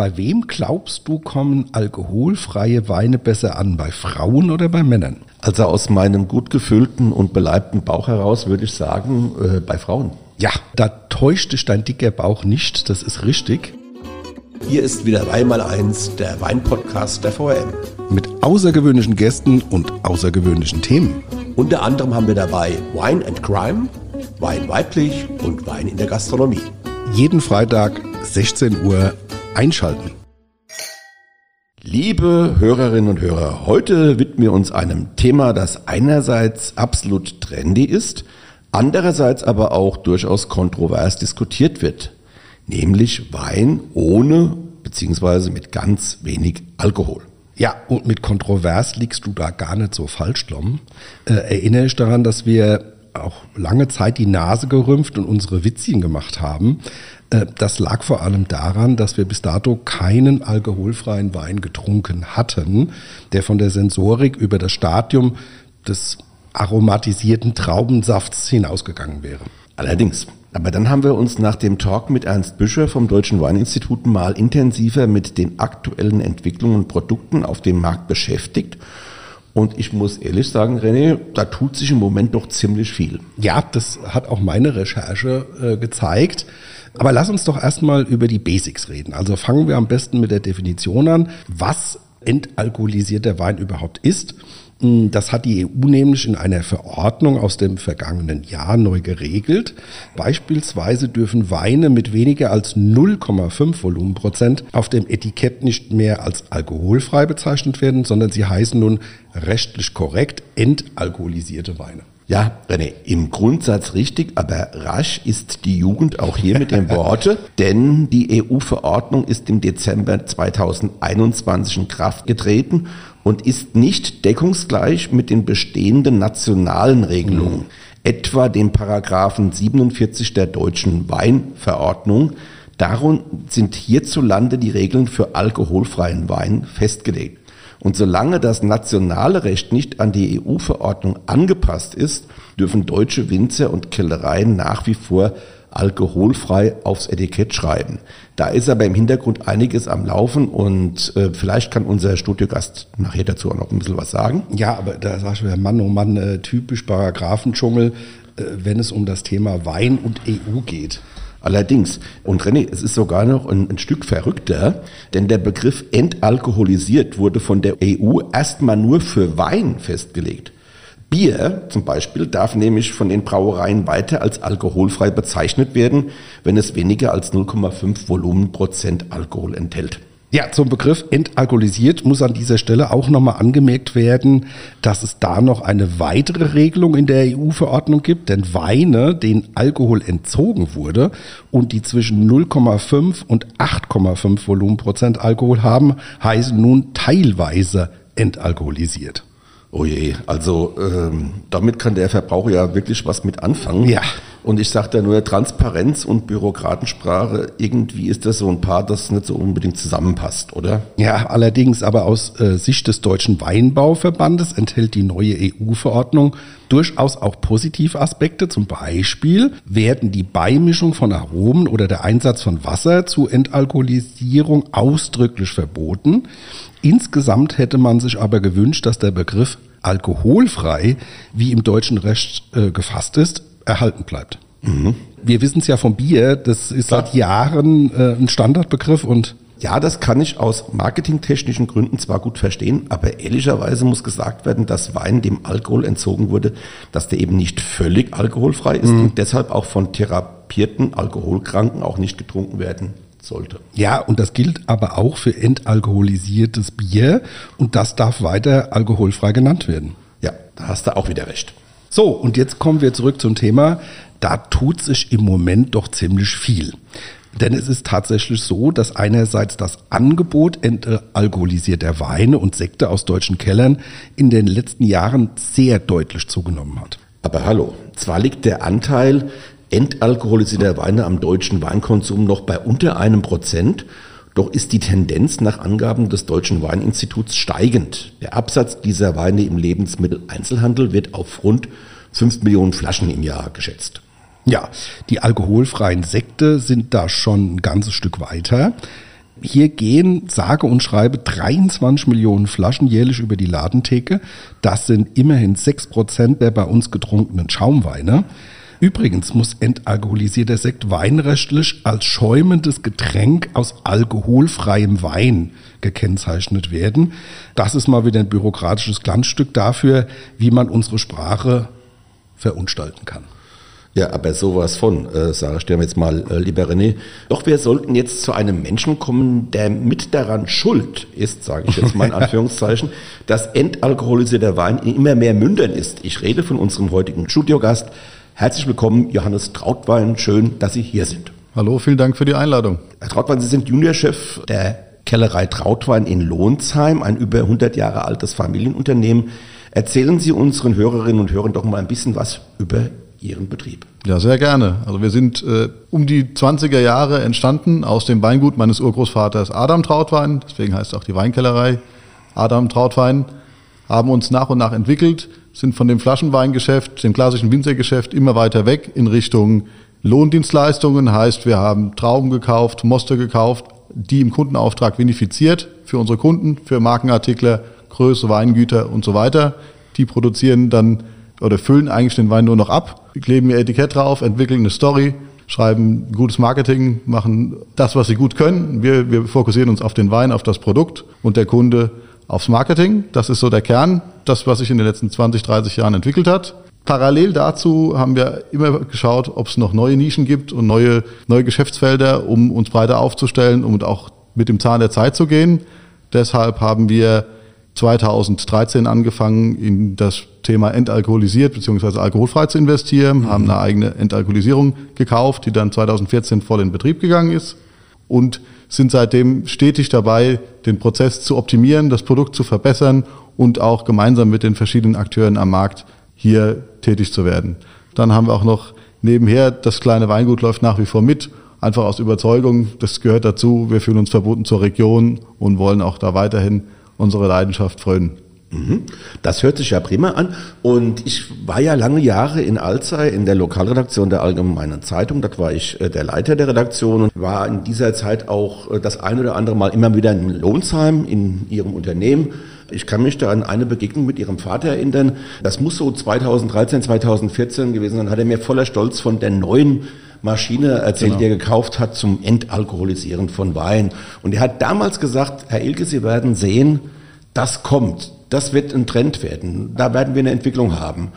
Bei wem glaubst du, kommen alkoholfreie Weine besser an? Bei Frauen oder bei Männern? Also aus meinem gut gefüllten und beleibten Bauch heraus würde ich sagen, äh, bei Frauen. Ja, da täuscht dich dein dicker Bauch nicht, das ist richtig. Hier ist wieder einmal eins, der Weinpodcast der VM. Mit außergewöhnlichen Gästen und außergewöhnlichen Themen. Unter anderem haben wir dabei Wine and Crime, Wein weiblich und Wein in der Gastronomie. Jeden Freitag 16 Uhr einschalten. Liebe Hörerinnen und Hörer, heute widmen wir uns einem Thema, das einerseits absolut trendy ist, andererseits aber auch durchaus kontrovers diskutiert wird, nämlich Wein ohne bzw. mit ganz wenig Alkohol. Ja, und mit kontrovers liegst du da gar nicht so falsch, Dom. Äh, erinnere ich daran, dass wir auch lange Zeit die Nase gerümpft und unsere Witzchen gemacht haben. Äh, das lag vor allem daran, dass wir bis dato keinen alkoholfreien Wein getrunken hatten, der von der Sensorik über das Stadium des aromatisierten Traubensafts hinausgegangen wäre. Allerdings. Aber dann haben wir uns nach dem Talk mit Ernst Büscher vom Deutschen Weininstitut mal intensiver mit den aktuellen Entwicklungen und Produkten auf dem Markt beschäftigt und ich muss ehrlich sagen, René, da tut sich im Moment doch ziemlich viel. Ja, das hat auch meine Recherche äh, gezeigt. Aber lass uns doch erstmal über die Basics reden. Also fangen wir am besten mit der Definition an. Was entalkoholisierter Wein überhaupt ist das hat die EU nämlich in einer Verordnung aus dem vergangenen Jahr neu geregelt. Beispielsweise dürfen Weine mit weniger als 0,5 Volumenprozent auf dem Etikett nicht mehr als alkoholfrei bezeichnet werden, sondern sie heißen nun rechtlich korrekt entalkoholisierte Weine. Ja, René, im Grundsatz richtig, aber rasch ist die Jugend auch hier mit den Worte, denn die EU-Verordnung ist im Dezember 2021 in Kraft getreten und ist nicht deckungsgleich mit den bestehenden nationalen Regelungen, mhm. etwa dem Paragraphen 47 der deutschen Weinverordnung. Darum sind hierzulande die Regeln für alkoholfreien Wein festgelegt. Und solange das nationale Recht nicht an die EU-Verordnung angepasst ist, dürfen deutsche Winzer und Kellereien nach wie vor alkoholfrei aufs Etikett schreiben. Da ist aber im Hintergrund einiges am Laufen und äh, vielleicht kann unser Studiogast nachher dazu auch noch ein bisschen was sagen. Ja, aber da sagst du ja Mann, oh Mann, äh, typisch Paragraphendschungel, äh, wenn es um das Thema Wein und EU geht. Allerdings, und René, es ist sogar noch ein, ein, Stück verrückter, denn der Begriff entalkoholisiert wurde von der EU erstmal nur für Wein festgelegt. Bier zum Beispiel darf nämlich von den Brauereien weiter als alkoholfrei bezeichnet werden, wenn es weniger als 0,5 Volumenprozent Alkohol enthält. Ja, zum Begriff entalkoholisiert muss an dieser Stelle auch nochmal angemerkt werden, dass es da noch eine weitere Regelung in der EU-Verordnung gibt, denn Weine, denen Alkohol entzogen wurde und die zwischen 0,5 und 8,5 Volumenprozent Alkohol haben, heißen nun teilweise entalkoholisiert. Oh je, also ähm, damit kann der Verbraucher ja wirklich was mit anfangen. Ja. Und ich sage da nur Transparenz und Bürokratensprache, irgendwie ist das so ein Paar, das nicht so unbedingt zusammenpasst, oder? Ja, allerdings aber aus äh, Sicht des Deutschen Weinbauverbandes enthält die neue EU-Verordnung durchaus auch positive Aspekte. Zum Beispiel werden die Beimischung von Aromen oder der Einsatz von Wasser zur Entalkoholisierung ausdrücklich verboten. Insgesamt hätte man sich aber gewünscht, dass der Begriff alkoholfrei, wie im deutschen Recht äh, gefasst ist, erhalten bleibt. Mhm. Wir wissen es ja vom Bier, das ist Klar. seit Jahren äh, ein Standardbegriff und ja, das kann ich aus marketingtechnischen Gründen zwar gut verstehen, aber ehrlicherweise muss gesagt werden, dass Wein dem Alkohol entzogen wurde, dass der eben nicht völlig alkoholfrei ist mhm. und deshalb auch von therapierten Alkoholkranken auch nicht getrunken werden sollte. Ja, und das gilt aber auch für entalkoholisiertes Bier und das darf weiter alkoholfrei genannt werden. Ja, da hast du auch wieder recht. So, und jetzt kommen wir zurück zum Thema. Da tut sich im Moment doch ziemlich viel. Denn es ist tatsächlich so, dass einerseits das Angebot entalkoholisierter Weine und Sekte aus deutschen Kellern in den letzten Jahren sehr deutlich zugenommen hat. Aber hallo, zwar liegt der Anteil entalkoholisierter Weine am deutschen Weinkonsum noch bei unter einem Prozent. Doch ist die Tendenz nach Angaben des Deutschen Weininstituts steigend. Der Absatz dieser Weine im Lebensmitteleinzelhandel wird auf rund 5 Millionen Flaschen im Jahr geschätzt. Ja, die alkoholfreien Sekte sind da schon ein ganzes Stück weiter. Hier gehen sage und schreibe 23 Millionen Flaschen jährlich über die Ladentheke. Das sind immerhin 6 Prozent der bei uns getrunkenen Schaumweine. Übrigens muss entalkoholisierter Sekt weinrechtlich als schäumendes Getränk aus alkoholfreiem Wein gekennzeichnet werden. Das ist mal wieder ein bürokratisches Glanzstück dafür, wie man unsere Sprache verunstalten kann. Ja, aber sowas von, äh, sage ich dir jetzt mal, äh, lieber René. Doch wir sollten jetzt zu einem Menschen kommen, der mit daran schuld ist, sage ich jetzt mal in Anführungszeichen, dass entalkoholisierter Wein in immer mehr Mündern ist. Ich rede von unserem heutigen Studiogast. Herzlich willkommen, Johannes Trautwein. Schön, dass Sie hier sind. Hallo, vielen Dank für die Einladung. Herr Trautwein, Sie sind Juniorchef der Kellerei Trautwein in Lohnsheim, ein über 100 Jahre altes Familienunternehmen. Erzählen Sie unseren Hörerinnen und Hörern doch mal ein bisschen was über Ihren Betrieb. Ja, sehr gerne. Also wir sind äh, um die 20er Jahre entstanden aus dem Weingut meines Urgroßvaters Adam Trautwein, deswegen heißt auch die Weinkellerei Adam Trautwein, haben uns nach und nach entwickelt, sind von dem Flaschenweingeschäft, dem klassischen Winzergeschäft immer weiter weg in Richtung Lohndienstleistungen, heißt wir haben Trauben gekauft, Moste gekauft, die im Kundenauftrag vinifiziert für unsere Kunden, für Markenartikler, Größe, Weingüter und so weiter. Die produzieren dann oder füllen eigentlich den Wein nur noch ab, kleben ihr Etikett drauf, entwickeln eine Story, schreiben gutes Marketing, machen das, was sie gut können. Wir, wir fokussieren uns auf den Wein, auf das Produkt und der Kunde aufs Marketing. Das ist so der Kern, das, was sich in den letzten 20, 30 Jahren entwickelt hat. Parallel dazu haben wir immer geschaut, ob es noch neue Nischen gibt und neue, neue Geschäftsfelder, um uns breiter aufzustellen und auch mit dem Zahn der Zeit zu gehen. Deshalb haben wir 2013 angefangen, in das Thema entalkoholisiert bzw. alkoholfrei zu investieren, mhm. haben eine eigene Entalkoholisierung gekauft, die dann 2014 voll in Betrieb gegangen ist und sind seitdem stetig dabei, den Prozess zu optimieren, das Produkt zu verbessern und auch gemeinsam mit den verschiedenen Akteuren am Markt hier tätig zu werden. Dann haben wir auch noch nebenher, das kleine Weingut läuft nach wie vor mit, einfach aus Überzeugung, das gehört dazu, wir fühlen uns verbunden zur Region und wollen auch da weiterhin unsere Leidenschaft frönen. Mhm. Das hört sich ja prima an. Und ich war ja lange Jahre in Alzey in der Lokalredaktion der Allgemeinen Zeitung. Dort war ich äh, der Leiter der Redaktion und war in dieser Zeit auch äh, das ein oder andere Mal immer wieder in Lohnsheim in Ihrem Unternehmen. Ich kann mich da an eine Begegnung mit Ihrem Vater erinnern. Das muss so 2013, 2014 gewesen sein. Hat er mir voller Stolz von der neuen Maschine erzählt, genau. die er gekauft hat zum Entalkoholisieren von Wein. Und er hat damals gesagt, Herr Ilke, Sie werden sehen, das kommt das wird ein Trend werden. Da werden wir eine Entwicklung haben.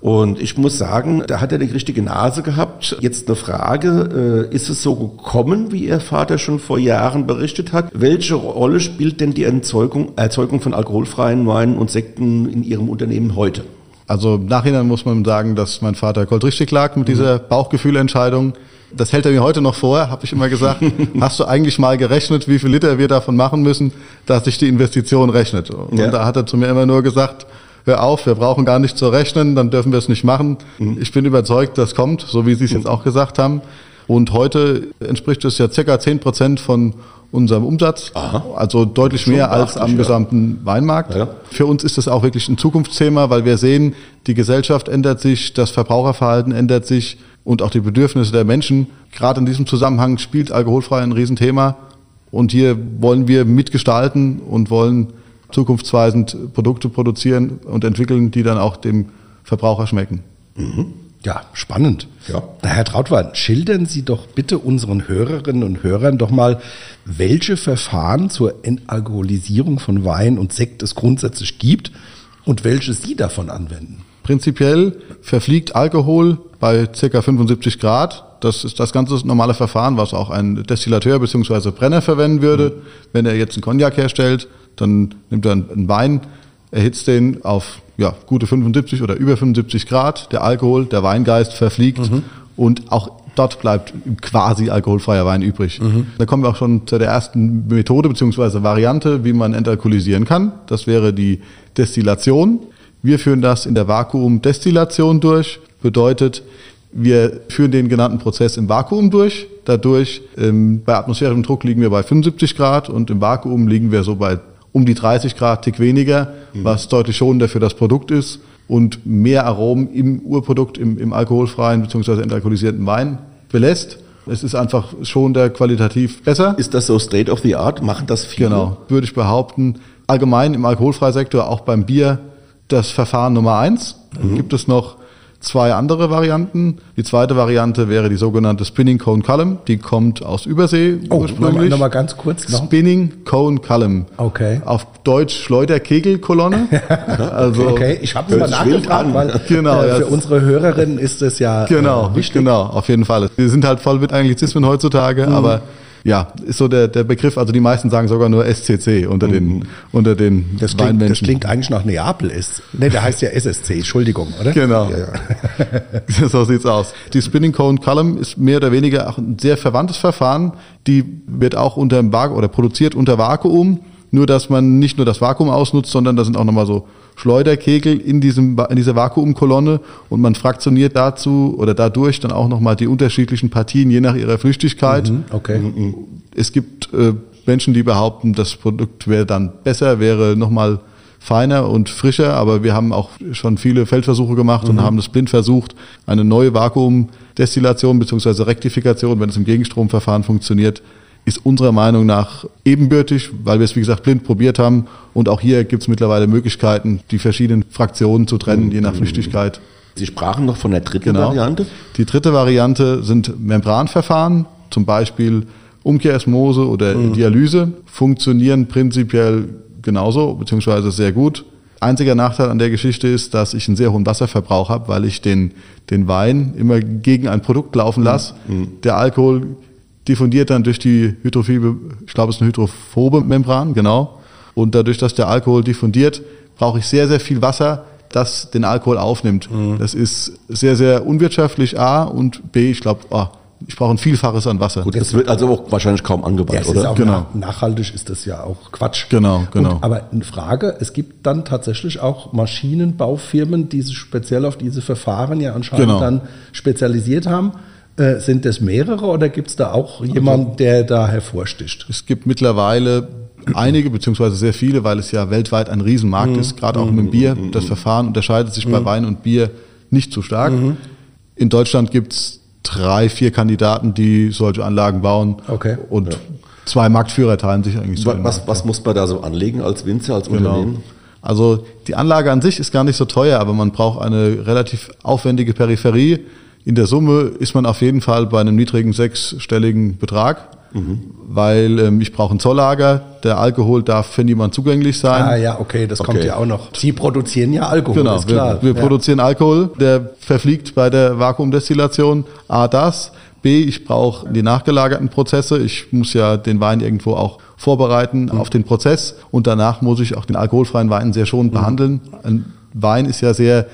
Und ich muss sagen, da hat er die richtige Nase gehabt. Jetzt eine Frage, äh, ist es so gekommen, wie Ihr Vater schon vor Jahren berichtet hat? Welche Rolle spielt denn die Erzeugung, Erzeugung von alkoholfreien Weinen und Sekten in Ihrem Unternehmen heute? Also im Nachhinein muss man sagen, dass mein Vater goldrichtig lag mit mhm. dieser Bauchgefühlentscheidung. Das hält er mir heute noch vor, habe ich immer gesagt. hast du eigentlich mal gerechnet, wie viel Liter wir davon machen müssen, dass sich die Investition rechnet? Und ja. da hat er zu mir immer nur gesagt, hör auf, wir brauchen gar nicht zu rechnen, dann dürfen wir es nicht machen. Mhm. Ich bin überzeugt, das kommt, so wie Sie es jetzt auch gesagt haben. Und heute entspricht es ja circa zehn Prozent von unserem Umsatz, Aha. also deutlich mehr als am ja. gesamten Weinmarkt. Ja. Für uns ist das auch wirklich ein Zukunftsthema, weil wir sehen, die Gesellschaft ändert sich, das Verbraucherverhalten ändert sich und auch die Bedürfnisse der Menschen. Gerade in diesem Zusammenhang spielt alkoholfrei ein Riesenthema und hier wollen wir mitgestalten und wollen zukunftsweisend Produkte produzieren und entwickeln, die dann auch dem Verbraucher schmecken. Mhm. Ja, spannend. Ja. Na, Herr Trautwein, schildern Sie doch bitte unseren Hörerinnen und Hörern doch mal, welche Verfahren zur Entalkoholisierung von Wein und Sekt es grundsätzlich gibt und welche Sie davon anwenden. Prinzipiell verfliegt Alkohol bei ca. 75 Grad. Das ist das ganze normale Verfahren, was auch ein Destillateur bzw. Brenner verwenden würde. Mhm. Wenn er jetzt einen Cognac herstellt, dann nimmt er einen Wein, erhitzt den auf ja, gute 75 oder über 75 Grad. Der Alkohol, der Weingeist verfliegt mhm. und auch dort bleibt quasi alkoholfreier Wein übrig. Mhm. Da kommen wir auch schon zu der ersten Methode bzw. Variante, wie man entalkoholisieren kann. Das wäre die Destillation. Wir führen das in der Vakuumdestillation durch. Bedeutet, wir führen den genannten Prozess im Vakuum durch. Dadurch, ähm, bei atmosphärischem Druck liegen wir bei 75 Grad und im Vakuum liegen wir so bei um die 30 Grad, tick weniger, mhm. was deutlich schonender für das Produkt ist und mehr Aromen im Urprodukt, im, im alkoholfreien bzw. entalkoholisierten Wein belässt. es ist einfach schon der qualitativ besser. Ist das so State of the Art? Machen das viele? Genau, würde ich behaupten. Allgemein im Alkoholfreisektor, auch beim Bier, das Verfahren Nummer eins. Mhm. Gibt es noch zwei andere Varianten. Die zweite Variante wäre die sogenannte Spinning Cone Column. Die kommt aus Übersee oh, ursprünglich. Nochmal ganz kurz. Noch. Spinning Cone Column. Okay. Auf Deutsch Schleuderkegelkolonne. also okay, ich habe es mal nachgefragt, weil genau, äh, für unsere Hörerinnen ist es ja genau, äh, wichtig. Genau, auf jeden Fall. Wir sind halt voll mit Anglizismen heutzutage, mhm. aber ja, ist so der, der Begriff, also die meisten sagen sogar nur SCC unter den, mhm. unter den das klingt, Weinmenschen. Das klingt eigentlich nach Neapel ist. Ne, der heißt ja SSC, Entschuldigung, oder? Genau. Ja, ja. so sieht's aus. Die Spinning Cone Column ist mehr oder weniger auch ein sehr verwandtes Verfahren. Die wird auch unter dem Vakuum oder produziert unter Vakuum. Nur, dass man nicht nur das Vakuum ausnutzt, sondern da sind auch nochmal so Schleuderkegel in, diesem, in dieser Vakuumkolonne und man fraktioniert dazu oder dadurch dann auch nochmal die unterschiedlichen Partien je nach ihrer Flüchtigkeit. Mhm, okay. Es gibt äh, Menschen, die behaupten, das Produkt wäre dann besser, wäre nochmal feiner und frischer, aber wir haben auch schon viele Feldversuche gemacht mhm. und haben das blind versucht, eine neue Vakuumdestillation bzw. Rektifikation, wenn es im Gegenstromverfahren funktioniert, ist unserer Meinung nach ebenbürtig, weil wir es, wie gesagt, blind probiert haben. Und auch hier gibt es mittlerweile Möglichkeiten, die verschiedenen Fraktionen zu trennen, je nach Flüchtigkeit. Sie sprachen noch von der dritten genau. Variante? Die dritte Variante sind Membranverfahren, zum Beispiel Umkehrsmose oder mhm. Dialyse, funktionieren prinzipiell genauso, beziehungsweise sehr gut. Einziger Nachteil an der Geschichte ist, dass ich einen sehr hohen Wasserverbrauch habe, weil ich den, den Wein immer gegen ein Produkt laufen lasse. Mhm. Der Alkohol diffundiert dann durch die hydrophobe, ich glaube, es ist eine hydrophobe Membran, genau. Und dadurch, dass der Alkohol diffundiert, brauche ich sehr, sehr viel Wasser, das den Alkohol aufnimmt. Mhm. Das ist sehr, sehr unwirtschaftlich, A, und B, ich glaube, oh, ich brauche ein Vielfaches an Wasser. Gut, das wird also auch wahrscheinlich kaum angebaut, ja, oder? genau. nachhaltig ist das ja auch Quatsch. Genau, genau. Und, aber eine Frage, es gibt dann tatsächlich auch Maschinenbaufirmen, die sich speziell auf diese Verfahren ja anscheinend genau. dann spezialisiert haben. Äh, sind das mehrere oder gibt es da auch jemanden, der da hervorsticht? Es gibt mittlerweile einige, beziehungsweise sehr viele, weil es ja weltweit ein Riesenmarkt mhm. ist, gerade auch mit dem mhm. Bier. Das Verfahren unterscheidet sich mhm. bei Wein und Bier nicht so stark. Mhm. In Deutschland gibt es drei, vier Kandidaten, die solche Anlagen bauen. Okay. Und ja. zwei Marktführer teilen sich eigentlich so. Was, was muss man da so anlegen als Winzer, als genau. Unternehmen? Also die Anlage an sich ist gar nicht so teuer, aber man braucht eine relativ aufwendige Peripherie in der Summe ist man auf jeden Fall bei einem niedrigen sechsstelligen Betrag, mhm. weil ähm, ich brauche ein Zolllager. Der Alkohol darf für niemand zugänglich sein. Ah ja, okay, das okay. kommt ja auch noch. Sie produzieren ja Alkohol, genau, ist klar. Wir, wir ja. produzieren Alkohol, der verfliegt bei der Vakuumdestillation. A, das. B, ich brauche die nachgelagerten Prozesse. Ich muss ja den Wein irgendwo auch vorbereiten mhm. auf den Prozess und danach muss ich auch den alkoholfreien Wein sehr schonend mhm. behandeln. Ein Wein ist ja sehr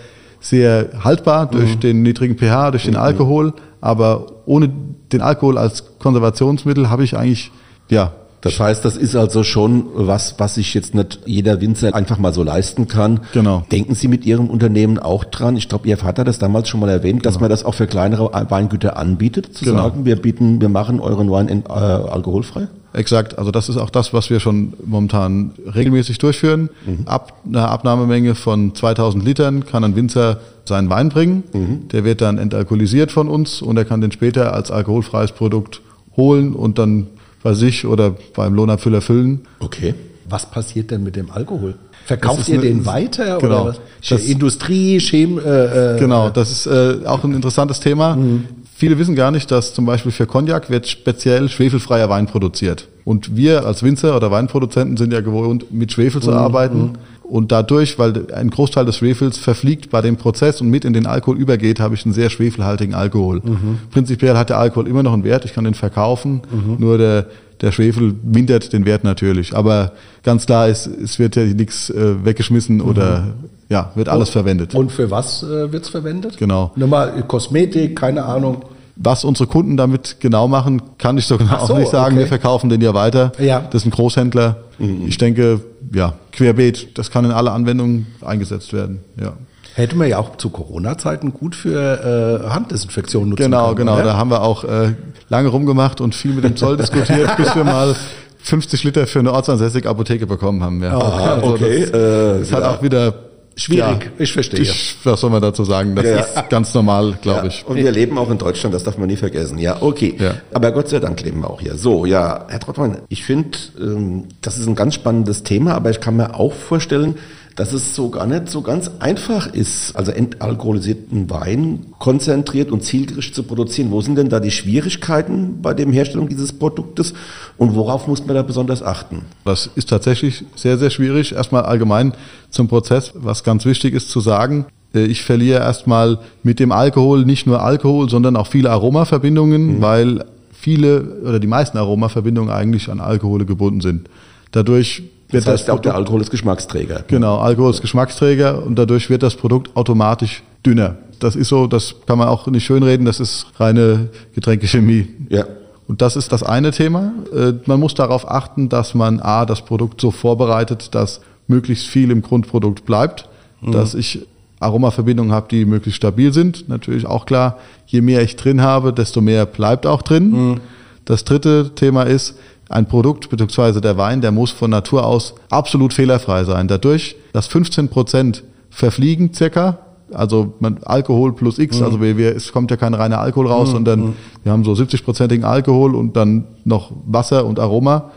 sehr haltbar durch mhm. den niedrigen pH, durch den mhm. Alkohol, aber ohne den Alkohol als Konservationsmittel habe ich eigentlich, ja. Das heißt, das ist also schon was, was sich jetzt nicht jeder Winzer einfach mal so leisten kann. Genau. Denken Sie mit Ihrem Unternehmen auch dran? Ich glaube, Ihr Vater hat das damals schon mal erwähnt, genau. dass man das auch für kleinere Weingüter anbietet, zu genau. sagen, wir bieten, wir machen euren Wein in, äh, alkoholfrei? Exakt, also das ist auch das, was wir schon momentan regelmäßig durchführen. Mhm. Ab einer Abnahmemenge von 2000 Litern kann ein Winzer seinen Wein bringen. Mhm. Der wird dann entalkoholisiert von uns und er kann den später als alkoholfreies Produkt holen und dann bei sich oder beim Lohnabfüller füllen. Okay. Was passiert denn mit dem Alkohol? Verkauft ihr eine, den weiter genau, oder was? Das, Industrie, Chem, äh, äh, Genau, das ist äh, auch ein interessantes Thema. Mhm. Viele wissen gar nicht, dass zum Beispiel für Cognac wird speziell schwefelfreier Wein produziert. Und wir als Winzer oder Weinproduzenten sind ja gewohnt, mit Schwefel zu mhm. arbeiten. Mhm. Und dadurch, weil ein Großteil des Schwefels verfliegt bei dem Prozess und mit in den Alkohol übergeht, habe ich einen sehr schwefelhaltigen Alkohol. Mhm. Prinzipiell hat der Alkohol immer noch einen Wert, ich kann den verkaufen, mhm. nur der, der Schwefel mindert den Wert natürlich. Aber ganz klar ist, es wird ja nichts äh, weggeschmissen mhm. oder ja, wird alles und, verwendet. Und für was äh, wird es verwendet? Genau. Nochmal Kosmetik, keine Ahnung. Was unsere Kunden damit genau machen, kann ich so genau so, auch nicht sagen. Okay. Wir verkaufen den ja weiter. Ja. Das ist ein Großhändler. Mhm. Ich denke, ja, querbeet, das kann in alle Anwendungen eingesetzt werden. Ja. Hätte man ja auch zu Corona-Zeiten gut für äh, Handdesinfektion nutzen Genau, können, genau. Oder? Da haben wir auch äh, lange rumgemacht und viel mit dem Zoll diskutiert, bis wir mal 50 Liter für eine ortsansässige Apotheke bekommen haben. Ja. Aha, also okay. Das, das äh, hat ja. auch wieder Schwierig, ja, ich verstehe. Ich, was soll man dazu sagen? Das ja, ist ganz normal, glaube ja, ich. Und wir leben auch in Deutschland, das darf man nie vergessen. Ja, okay. Aber Gott sei Dank leben wir auch hier. So, ja, Herr Trottmann, ich finde, ähm, das ist ein ganz spannendes Thema, aber ich kann mir auch vorstellen, dass es so gar nicht so ganz einfach ist, also entalkoholisierten Wein konzentriert und zielgerichtet zu produzieren. Wo sind denn da die Schwierigkeiten bei der Herstellung dieses Produktes und worauf muss man da besonders achten? Das ist tatsächlich sehr, sehr schwierig. Erstmal allgemein zum Prozess, was ganz wichtig ist zu sagen. Äh, ich verliere erstmal mit dem Alkohol nicht nur Alkohol, sondern auch viele Aromaverbindungen, mhm. weil viele oder die meisten Aromaverbindungen eigentlich an Alkohole gebunden sind. Dadurch das heißt, das auch der Alkohol ist Geschmacksträger. Genau, Alkohol ist Geschmacksträger und dadurch wird das Produkt automatisch dünner. Das ist so, das kann man auch nicht schönreden, das ist reine Getränkechemie. Ja. Und das ist das eine Thema. Äh, man muss darauf achten, dass man A, das Produkt so vorbereitet, dass möglichst viel im Grundprodukt bleibt, mhm. dass ich Aromaverbindungen habe, die möglichst stabil sind. Natürlich auch klar, je mehr ich drin habe, desto mehr bleibt auch drin. Mhm. Das dritte Thema ist, ein Produkt bzw. der Wein, der muss von Natur aus absolut fehlerfrei sein. Dadurch, dass 15 Prozent verfliegen circa, also man, Alkohol plus X, mhm. also wir, wir, es kommt ja kein reiner Alkohol raus, mhm. sondern mhm. wir haben so 70-prozentigen Alkohol und dann noch Wasser und Aroma.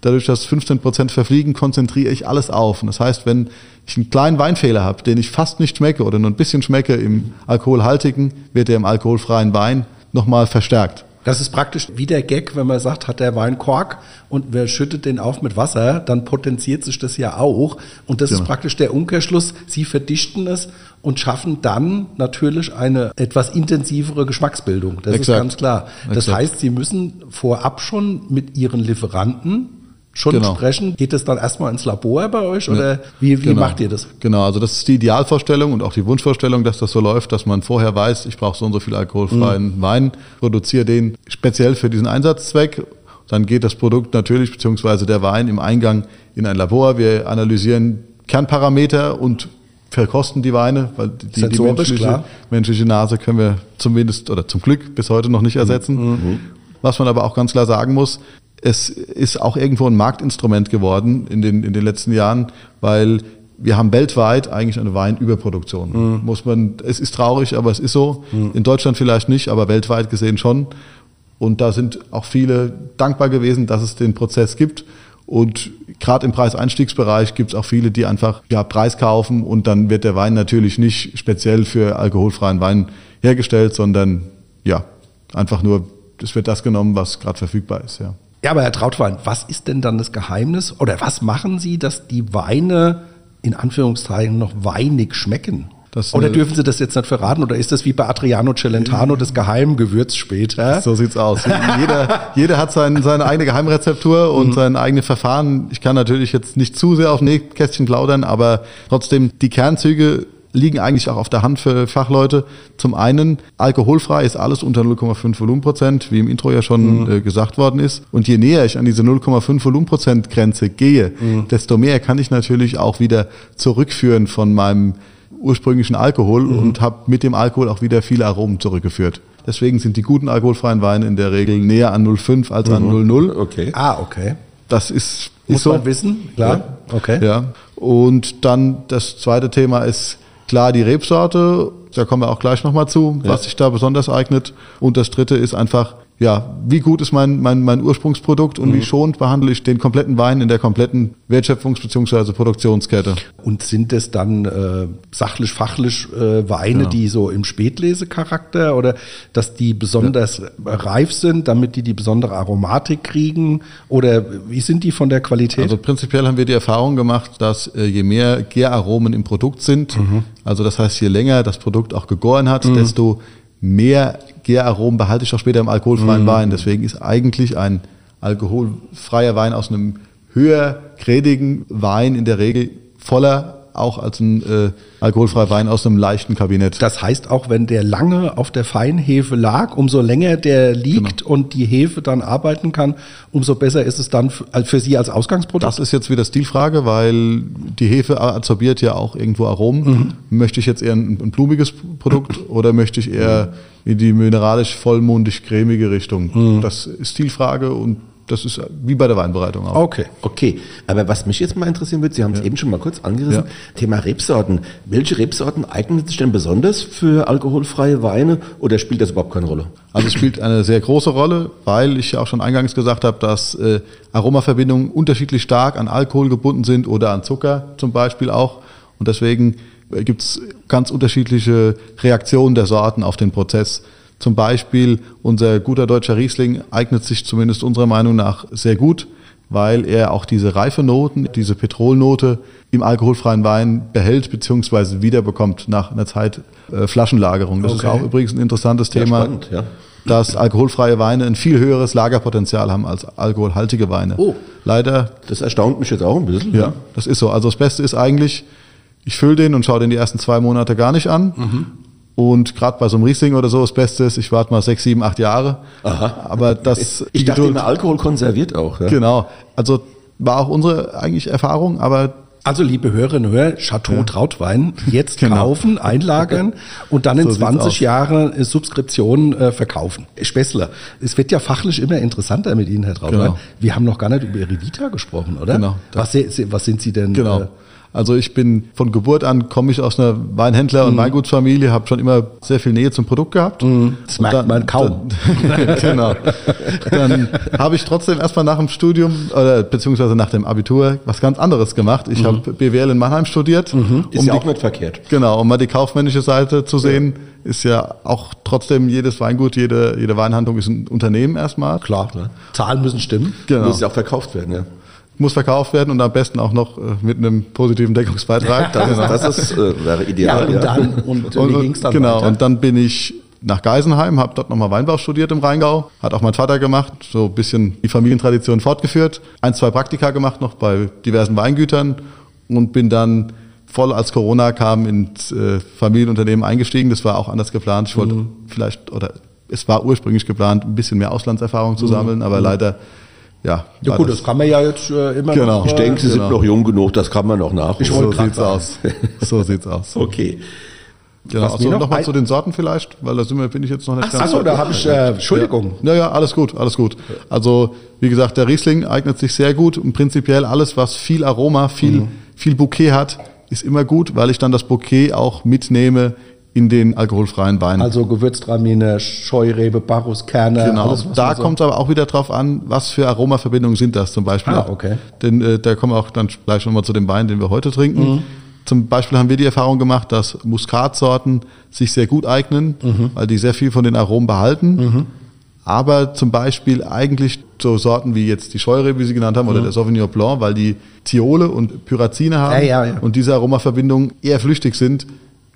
Dadurch, dass 15 Prozent verfliegen, konzentriere ich alles auf. Und das heißt, wenn ich einen kleinen Weinfehler habe, den ich fast nicht schmecke oder nur ein bisschen schmecke im alkoholhaltigen, wird der im alkoholfreien Wein nochmal verstärkt. Das ist praktisch wie der Gag, wenn man sagt, hat der Wein Kork und wer schüttet den auf mit Wasser, dann potenziert sich das ja auch. Und das genau. ist praktisch der Umkehrschluss. Sie verdichten es und schaffen dann natürlich eine etwas intensivere Geschmacksbildung. Das Exakt. ist ganz klar. Das Exakt. heißt, Sie müssen vorab schon mit Ihren Lieferanten schon genau. sprechen? Geht es dann erstmal ins Labor bei euch oder ja, wie, wie genau. macht ihr das? Genau, also das ist die Idealvorstellung und auch die Wunschvorstellung, dass das so läuft, dass man vorher weiß, ich brauche so und so viel alkoholfreien mhm. Wein, produziere den speziell für diesen Einsatzzweck. Dann geht das Produkt natürlich, beziehungsweise der Wein im Eingang in ein Labor. Wir analysieren Kernparameter und verkosten die Weine, weil die, die menschliche, menschliche, Nase können wir zumindest oder zum Glück bis heute noch nicht ersetzen. Mhm. Was man aber auch ganz klar sagen muss, es ist auch irgendwo ein Marktinstrument geworden in den, in den letzten Jahren, weil wir haben weltweit eigentlich eine Weinüberproduktion. Mhm. Muss man, es ist traurig, aber es ist so. Mhm. In Deutschland vielleicht nicht, aber weltweit gesehen schon. Und da sind auch viele dankbar gewesen, dass es den Prozess gibt. Und gerade im Preiseinstiegsbereich gibt es auch viele, die einfach ja, Preis kaufen und dann wird der Wein natürlich nicht speziell für alkoholfreien Wein hergestellt, sondern ja, einfach nur, es wird das genommen, was gerade verfügbar ist. Ja. Ja, aber Herr Trautwein, was ist denn dann das Geheimnis oder was machen Sie, dass die Weine in Anführungszeichen noch weinig schmecken? Das, oder dürfen Sie das jetzt nicht verraten? Oder ist das wie bei Adriano Celentano das Geheimgewürz später? So sieht's aus. jeder, jeder hat sein, seine eigene Geheimrezeptur und mhm. sein eigenes Verfahren. Ich kann natürlich jetzt nicht zu sehr auf Nähkästchen plaudern, aber trotzdem die Kernzüge liegen eigentlich auch auf der Hand für Fachleute. Zum einen, alkoholfrei ist alles unter 0,5 Volumenprozent, wie im Intro ja schon mhm. äh, gesagt worden ist. Und je näher ich an diese 0,5 Volumenprozent Grenze gehe, mhm. desto mehr kann ich natürlich auch wieder zurückführen von meinem ursprünglichen Alkohol mhm. und habe mit dem Alkohol auch wieder viele Aromen zurückgeführt. Deswegen sind die guten alkoholfreien Weine in der Regel näher an 0,5 als an 0,0. Mhm. Okay. Ah, okay. Das ist, Muss ist so. man wissen, klar. Ja. Okay. Ja. Und dann das zweite Thema ist Klar, die Rebsorte, da kommen wir auch gleich nochmal zu, was sich da besonders eignet. Und das dritte ist einfach ja, wie gut ist mein, mein, mein Ursprungsprodukt und mhm. wie schonend behandle ich den kompletten Wein in der kompletten Wertschöpfungs- bzw. Produktionskette. Und sind es dann äh, sachlich, fachlich äh, Weine, genau. die so im Spätlesecharakter oder dass die besonders ja. reif sind, damit die die besondere Aromatik kriegen? Oder wie sind die von der Qualität? Also prinzipiell haben wir die Erfahrung gemacht, dass äh, je mehr Gäraromen im Produkt sind, mhm. also das heißt, je länger das Produkt auch gegoren hat, mhm. desto mehr Gäraromen behalte ich auch später im alkoholfreien mhm. Wein. Deswegen ist eigentlich ein alkoholfreier Wein aus einem höher grädigen Wein in der Regel voller auch als ein äh, alkoholfreier Wein aus einem leichten Kabinett. Das heißt auch, wenn der lange auf der Feinhefe lag, umso länger der liegt genau. und die Hefe dann arbeiten kann, umso besser ist es dann für, für Sie als Ausgangsprodukt? Das ist jetzt wieder Stilfrage, weil die Hefe absorbiert ja auch irgendwo Aromen. Mhm. Möchte ich jetzt eher ein, ein blumiges Produkt oder möchte ich eher in die mineralisch vollmundig cremige Richtung? Mhm. Das ist Stilfrage und das ist wie bei der Weinbereitung auch. Okay. Okay. Aber was mich jetzt mal interessieren würde, Sie haben es eben schon mal kurz angerissen, Ja. Thema Rebsorten. Welche Rebsorten eignen sich denn besonders für alkoholfreie Weine oder spielt das überhaupt keine Rolle? Also es spielt eine sehr große Rolle, weil ich ja auch schon eingangs gesagt habe, dass äh, Aromaverbindungen unterschiedlich stark an Alkohol gebunden sind oder an Zucker zum Beispiel auch. Und deswegen gibt es ganz unterschiedliche Reaktionen der Sorten auf den Prozess. Zum Beispiel unser guter deutscher Riesling eignet sich zumindest unserer Meinung nach sehr gut, weil er auch diese reife Noten, diese Petrolnote im alkoholfreien Wein behält bzw. wiederbekommt nach einer Zeit äh, Flaschenlagerung. Das Okay. ist auch übrigens ein interessantes Ja, Thema spannend, ja. dass alkoholfreie Weine ein viel höheres Lagerpotenzial haben als alkoholhaltige Weine. Oh. Leider, Das erstaunt mich jetzt auch ein bisschen. ja, das ist so. Also das Beste ist eigentlich, ich fülle den und schaue den die ersten zwei Monate gar nicht an. Mhm. Und gerade bei so einem Riesling oder so, das Beste ist, ich warte mal sechs, sieben, acht Jahre. Aha. Aber das, Ich dachte Geduld- immer, Alkohol konserviert auch. Ja? genau. Also war auch unsere eigentlich Erfahrung, aber Also, liebe Hörerinnen und Hörer, Chateau Trautwein jetzt Genau. kaufen, einlagern und dann in So sieht's 20 aus. Jahre äh, Subskription äh, verkaufen. Spessler, es wird ja fachlich immer interessanter mit Ihnen, Herr Trautwein. Genau. Wir haben noch gar nicht über Ihre Vita gesprochen, oder? Genau. Was, was sind Sie denn? Genau. Äh, Also ich bin von Geburt an, komme ich aus einer Weinhändler- und Weingutsfamilie, habe schon immer sehr viel Nähe zum Produkt gehabt. das Und merkt man kaum. Dann, genau. Dann habe ich trotzdem erstmal nach dem Studium, oder beziehungsweise nach dem Abitur, was ganz anderes gemacht. Ich habe BWL in Mannheim studiert. Ist um ja die, auch nicht verkehrt. Genau, um mal die kaufmännische Seite zu sehen, ist ja auch trotzdem jedes Weingut, jede, jede Weinhandlung ist ein Unternehmen erstmal. Klar, ne? Zahlen müssen stimmen. Genau. Muss ja auch verkauft werden, ja. Muss verkauft werden und am besten auch noch äh, mit einem positiven Deckungsbeitrag. Das, Genau. das ist, äh, wäre Ja, ideal. und dann, und, Und, wie ging's dann genau, weiter? und dann bin ich nach Geisenheim, habe dort nochmal Weinbau studiert im Rheingau. Hat auch mein Vater gemacht, so ein bisschen die Familientradition fortgeführt. Ein, zwei Praktika gemacht noch bei diversen Weingütern und bin dann voll als Corona kam ins äh, Familienunternehmen eingestiegen. Das war auch anders geplant. Ich wollte vielleicht, oder es war ursprünglich geplant, ein bisschen mehr Auslandserfahrung zu sammeln, aber leider, ja. ja gut, das, kann man ja jetzt äh, immer Genau. noch. Ich denke, Sie Genau. sind noch jung genug, das kann man noch nachholen. Ich so sieht's sagen. aus. So sieht's aus. Okay. Genau. Was Also nochmal zu den Sorten vielleicht, weil da sind wir, bin ich jetzt noch nicht Ach so, da habe ich, äh, Entschuldigung. Ja, ja, alles gut, alles gut. Also, wie gesagt, der Riesling eignet sich sehr gut und prinzipiell alles, was viel Aroma, viel, viel Bouquet hat, ist immer gut, weil ich dann das Bouquet auch mitnehme in den alkoholfreien Wein. Also Gewürztramine, Scheurebe, Bacchus, Kerne. Genau, alles, da so- kommt es aber auch wieder drauf an, was für Aromaverbindungen sind das zum Beispiel. Ah, okay. Denn äh, da kommen wir auch dann gleich nochmal zu dem Wein, den wir heute trinken. Mhm. Zum Beispiel haben wir die Erfahrung gemacht, dass Muskatsorten sich sehr gut eignen, Mhm. weil die sehr viel von den Aromen behalten. Aber zum Beispiel eigentlich so Sorten wie jetzt die Scheurebe, wie Sie genannt haben, oder der Sauvignon Blanc, weil die Thiole und Pyrazine haben Mhm. Ja, ja, ja. und diese Aromaverbindungen eher flüchtig sind,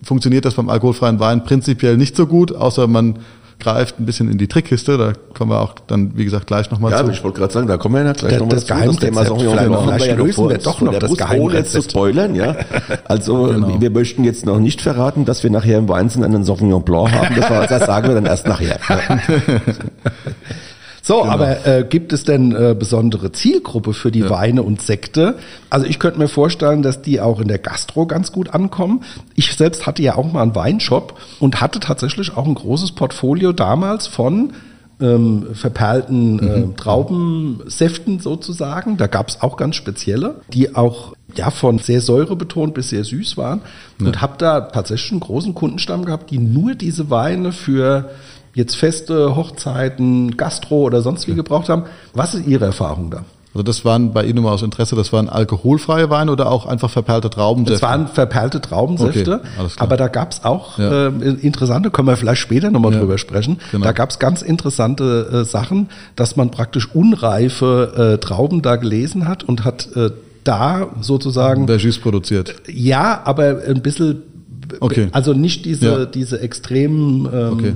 funktioniert das beim alkoholfreien Wein prinzipiell nicht so gut, außer man greift ein bisschen in die Trickkiste. Da kommen wir auch dann, wie gesagt, gleich nochmal Ja, zu. aber ich wollte gerade sagen, da kommen wir ja gleich Das- nochmal das dazu. Geheimrezept. Thema Sauvignon Vielleicht- Blanc haben wir vielleicht ja noch lösen vor wir doch noch das Brust, ohne zu Geheimrezept. spoilern, ja. Also, Genau. wir möchten jetzt noch nicht verraten, dass wir nachher im Weinzen einen Sauvignon Blanc haben. Das, war, das sagen wir dann erst nachher. Ja. So, Genau. aber äh, gibt es denn äh, besondere Zielgruppe für die Weine und Sekte? Also ich könnte mir vorstellen, dass die auch in der Gastro ganz gut ankommen. Ich selbst hatte ja auch mal einen Weinshop und hatte tatsächlich auch ein großes Portfolio damals von ähm, verperlten äh, Traubensäften sozusagen. Da gab es auch ganz spezielle, die auch ja von sehr säurebetont bis sehr süß waren. Und habe da tatsächlich einen großen Kundenstamm gehabt, die nur diese Weine für jetzt Feste, Hochzeiten, Gastro oder sonst wie gebraucht haben. Was ist Ihre Erfahrung da? Also das waren bei Ihnen mal aus Interesse, das waren alkoholfreie Weine oder auch einfach verperlte Trauben? Das waren verperlte Traubensäfte, Okay, alles klar. aber da gab es auch Ja. äh, interessante, können wir vielleicht später nochmal Ja, drüber sprechen. genau. Da gab es ganz interessante äh, Sachen, dass man praktisch unreife äh, Trauben da gelesen hat und hat äh, da sozusagen Vergis produziert. Ja, aber ein bisschen, Okay. also nicht diese, Ja. diese extremen, ähm, Okay.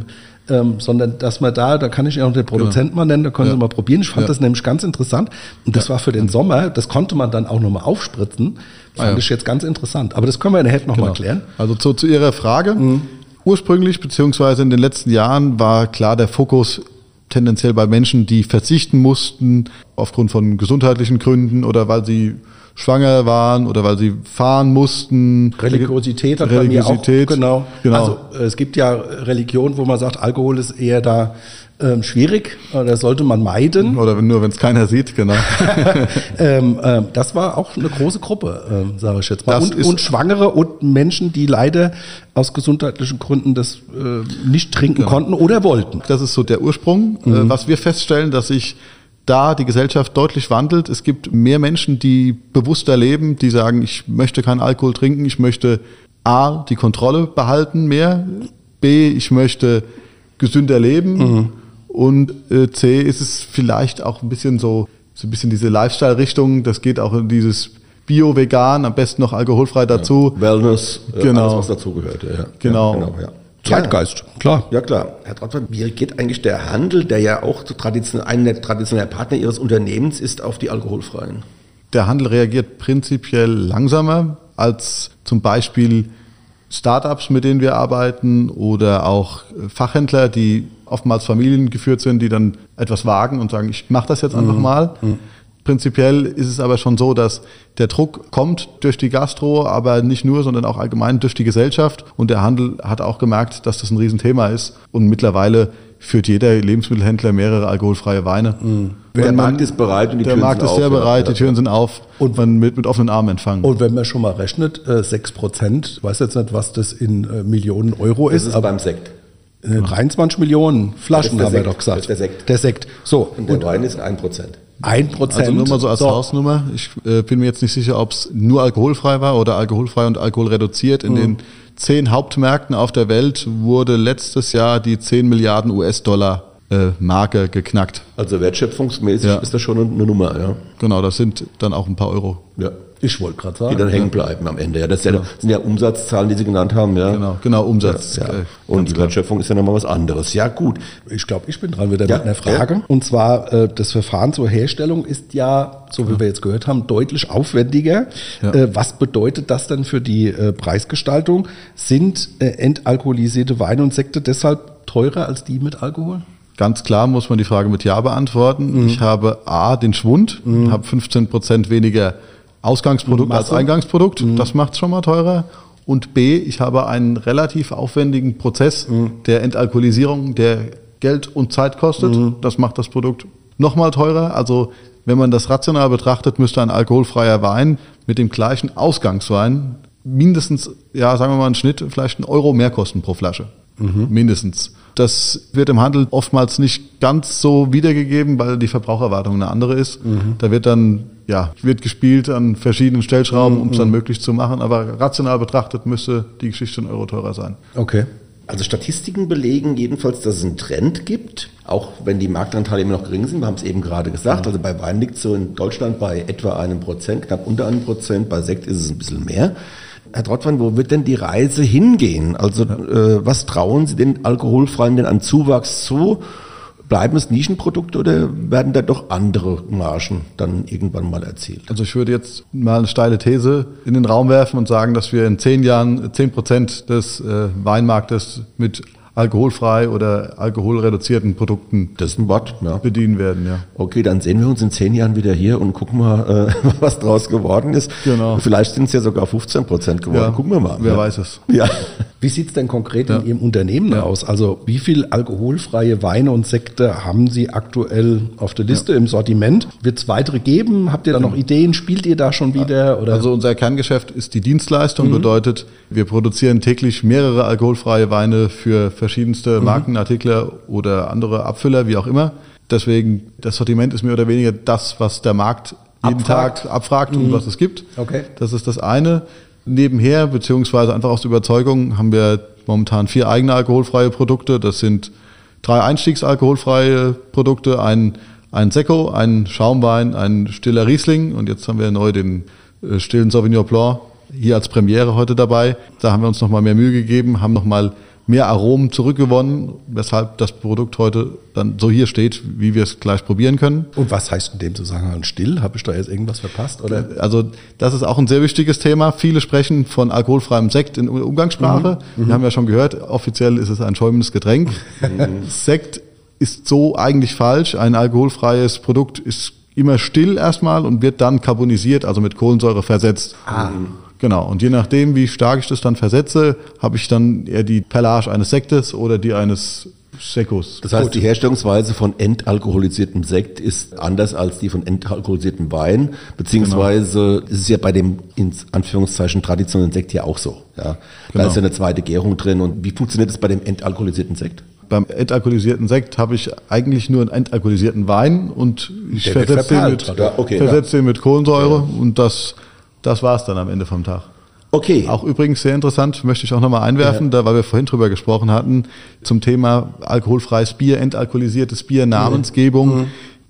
Ähm, sondern dass man da, da kann ich ja auch den Produzenten mal nennen, da können Ja. Sie mal probieren. Ich fand Ja. das nämlich ganz interessant. Und das war für den Sommer, das konnte man dann auch nochmal aufspritzen. Fand Ah, ja. ich jetzt ganz interessant. Aber das können wir in der Hälfte nochmal Genau. klären. Also zu, zu Ihrer Frage. Ursprünglich beziehungsweise in den letzten Jahren war klar der Fokus tendenziell bei Menschen, die verzichten mussten aufgrund von gesundheitlichen Gründen oder weil sie schwanger waren oder weil sie fahren mussten. Religiosität hat bei mir auch, Religiosität, genau. genau. Also äh, es gibt ja Religionen, wo man sagt, Alkohol ist eher da ähm, schwierig oder sollte man meiden. Oder nur, wenn es keiner sieht, genau. ähm, ähm, das war auch eine große Gruppe, ähm, sage ich jetzt mal. Und, und Schwangere und Menschen, die leider aus gesundheitlichen Gründen das äh, nicht trinken konnten oder wollten. Das ist so der Ursprung. Äh, was wir feststellen, dass sich da die Gesellschaft deutlich wandelt. Es gibt mehr Menschen, die bewusster leben, die sagen, ich möchte keinen Alkohol trinken, ich möchte A, die Kontrolle behalten mehr, B, ich möchte gesünder leben und äh, C, ist es vielleicht auch ein bisschen so, so ein bisschen diese Lifestyle-Richtung, das geht auch in dieses Bio-Vegan, am besten noch alkoholfrei dazu. Wellness, äh, Genau. alles, was dazugehört. Ja, ja. Genau. Ja, genau ja. Zeitgeist, klar. Ja klar, Herr Trottmann, wie geht eigentlich der Handel, der ja auch so tradition ein der traditionelle Partner Ihres Unternehmens ist, auf die alkoholfreien? Der Handel reagiert prinzipiell langsamer als zum Beispiel Startups, mit denen wir arbeiten oder auch Fachhändler, die oftmals familiengeführt sind, die dann etwas wagen und sagen, ich mache das jetzt einfach mal. Prinzipiell ist es aber schon so, dass der Druck kommt durch die Gastro, aber nicht nur, sondern auch allgemein durch die Gesellschaft. Und der Handel hat auch gemerkt, dass das ein Riesenthema ist. Und mittlerweile führt jeder Lebensmittelhändler mehrere alkoholfreie Weine. Der Wenn Markt man- ist bereit und die der Türen Markt sind ist auf, sehr ja. bereit, Ja, die Türen sind auf und man wird mit offenen Armen empfangen. Und wenn man schon mal rechnet, äh, 6 Prozent, ich weiß jetzt nicht, was das in äh, Millionen Euro Das ist, ist aber beim Sekt. äh, 23 Millionen Flaschen ist der haben wir Sekt. doch gesagt. Ist der Sekt. Der Sekt. So, Und der und Wein ist ein Prozent. Ein Prozent. also nur mal so als So. Hausnummer. Ich äh, bin mir jetzt nicht sicher, ob es nur alkoholfrei war oder alkoholfrei und alkoholreduziert. Mhm. In den zehn Hauptmärkten auf der Welt wurde letztes Jahr die 10 Milliarden US-Dollar äh, Marke geknackt. Also wertschöpfungsmäßig Ja. ist das schon eine Nummer, ja. Genau, das sind dann auch ein paar Euro. ja. Ich wollte gerade Die sagen. dann hängen bleiben am Ende. Ja, das, ja, das sind ja Umsatzzahlen, die Sie genannt haben, ja. Genau, genau, Umsatz. Ja. Äh, Und die. Wertschöpfung ist ja nochmal was anderes. Ja, gut. Ich glaube, ich bin dran wieder Ja, mit einer Frage. Und zwar, äh, das Verfahren zur Herstellung ist ja, so wie wir jetzt gehört haben, deutlich aufwendiger. Ja. Äh, was bedeutet das denn für die äh, Preisgestaltung? Sind äh, entalkoholisierte Weine und Sekte deshalb teurer als die mit Alkohol? Ganz klar muss man die Frage mit Ja beantworten. Mhm. Ich habe A, den Schwund, habe 15 Prozent weniger Ausgangsprodukt als Masse. Eingangsprodukt. Mhm. Das macht es schon mal teurer. Und B, ich habe einen relativ aufwendigen Prozess Mhm. der Entalkoholisierung, der Geld und Zeit kostet. Mhm. Das macht das Produkt nochmal teurer. Also wenn man das rational betrachtet, müsste ein alkoholfreier Wein mit dem gleichen Ausgangswein mindestens, ja, sagen wir mal, einen Schnitt, vielleicht einen Euro mehr kosten pro Flasche. Mindestens. Das wird im Handel oftmals nicht ganz so wiedergegeben, weil die Verbraucherwartung eine andere ist. Da wird dann, ja, wird gespielt an verschiedenen Stellschrauben, um es dann möglich zu machen. Aber rational betrachtet müsste die Geschichte einen Euro teurer sein. Okay. Also Statistiken belegen jedenfalls, dass es einen Trend gibt, auch wenn die Marktanteile immer noch gering sind. Wir haben es eben gerade gesagt. Also bei Wein liegt es so in Deutschland bei etwa einem Prozent, knapp unter einem Prozent. Bei Sekt ist es ein bisschen mehr. Herr Trottmann, wo wird denn die Reise hingehen? Also äh, was trauen Sie den Alkoholfreien denn an Zuwachs zu? Bleiben es Nischenprodukte oder werden da doch andere Margen dann irgendwann mal erzielt? Also ich würde jetzt mal eine steile These in den Raum werfen und sagen, dass wir in zehn Jahren zehn Prozent des äh, Weinmarktes mit alkoholfrei oder alkoholreduzierten Produkten Das ist ein Wort, ja. bedienen werden. Ja. Okay, dann sehen wir uns in zehn Jahren wieder hier und gucken mal, äh, was draus geworden ist. Genau. Vielleicht sind es ja sogar 15 Prozent geworden. Ja, gucken wir mal. wer ja. weiß es. Ja. Wie sieht's denn konkret Ja. in Ihrem Unternehmen Ja. aus? Also wie viel alkoholfreie Weine und Sekte haben Sie aktuell auf der Liste im Sortiment? Wird es weitere geben? Habt ihr da noch Ideen? Spielt ihr da schon wieder? Oder? Also unser Kerngeschäft ist die Dienstleistung, bedeutet, wir produzieren täglich mehrere alkoholfreie Weine für verschiedenste Markenartikler oder andere Abfüller, wie auch immer. Deswegen, das Sortiment ist mehr oder weniger das, was der Markt jeden Abfragt. Tag abfragt und was es gibt. Okay. Das ist das eine. Nebenher, beziehungsweise einfach aus Überzeugung, haben wir momentan vier eigene alkoholfreie Produkte. Das sind drei einstiegsalkoholfreie Produkte, ein, ein Sekko, ein Schaumwein, ein stiller Riesling und jetzt haben wir neu den äh, stillen Sauvignon Blanc hier als Premiere heute dabei. Da haben wir uns nochmal mehr Mühe gegeben, haben nochmal mehr Aromen zurückgewonnen, weshalb das Produkt heute dann so hier steht, wie wir es gleich probieren können. Und was heißt in dem Zusammenhang still? Habe ich da jetzt irgendwas verpasst? Oder? Also das ist auch ein sehr wichtiges Thema. Viele sprechen von alkoholfreiem Sekt in Umgangssprache. Wir haben ja schon gehört, offiziell ist es ein schäumendes Getränk. Sekt ist so eigentlich falsch. Ein alkoholfreies Produkt ist immer still erstmal und wird dann carbonisiert, also mit Kohlensäure versetzt. Genau. Und je nachdem, wie stark ich das dann versetze, habe ich dann eher die Perlage eines Sektes oder die eines Sekos. Das heißt, die Herstellungsweise von entalkoholisiertem Sekt ist anders als die von entalkoholisiertem Wein, beziehungsweise ist es ja bei dem in Anführungszeichen traditionellen Sekt ja auch so. Ja? Da Genau. ist ja eine zweite Gärung drin. Und wie funktioniert es bei dem entalkoholisierten Sekt? Beim entalkoholisierten Sekt habe ich eigentlich nur einen entalkoholisierten Wein und ich versetze den, mit, Ja, okay, versetze den mit Kohlensäure und das, das war es dann am Ende vom Tag. Okay. Auch übrigens sehr interessant, möchte ich auch nochmal einwerfen, da weil wir vorhin drüber gesprochen hatten, zum Thema alkoholfreies Bier, entalkoholisiertes Bier, Namensgebung.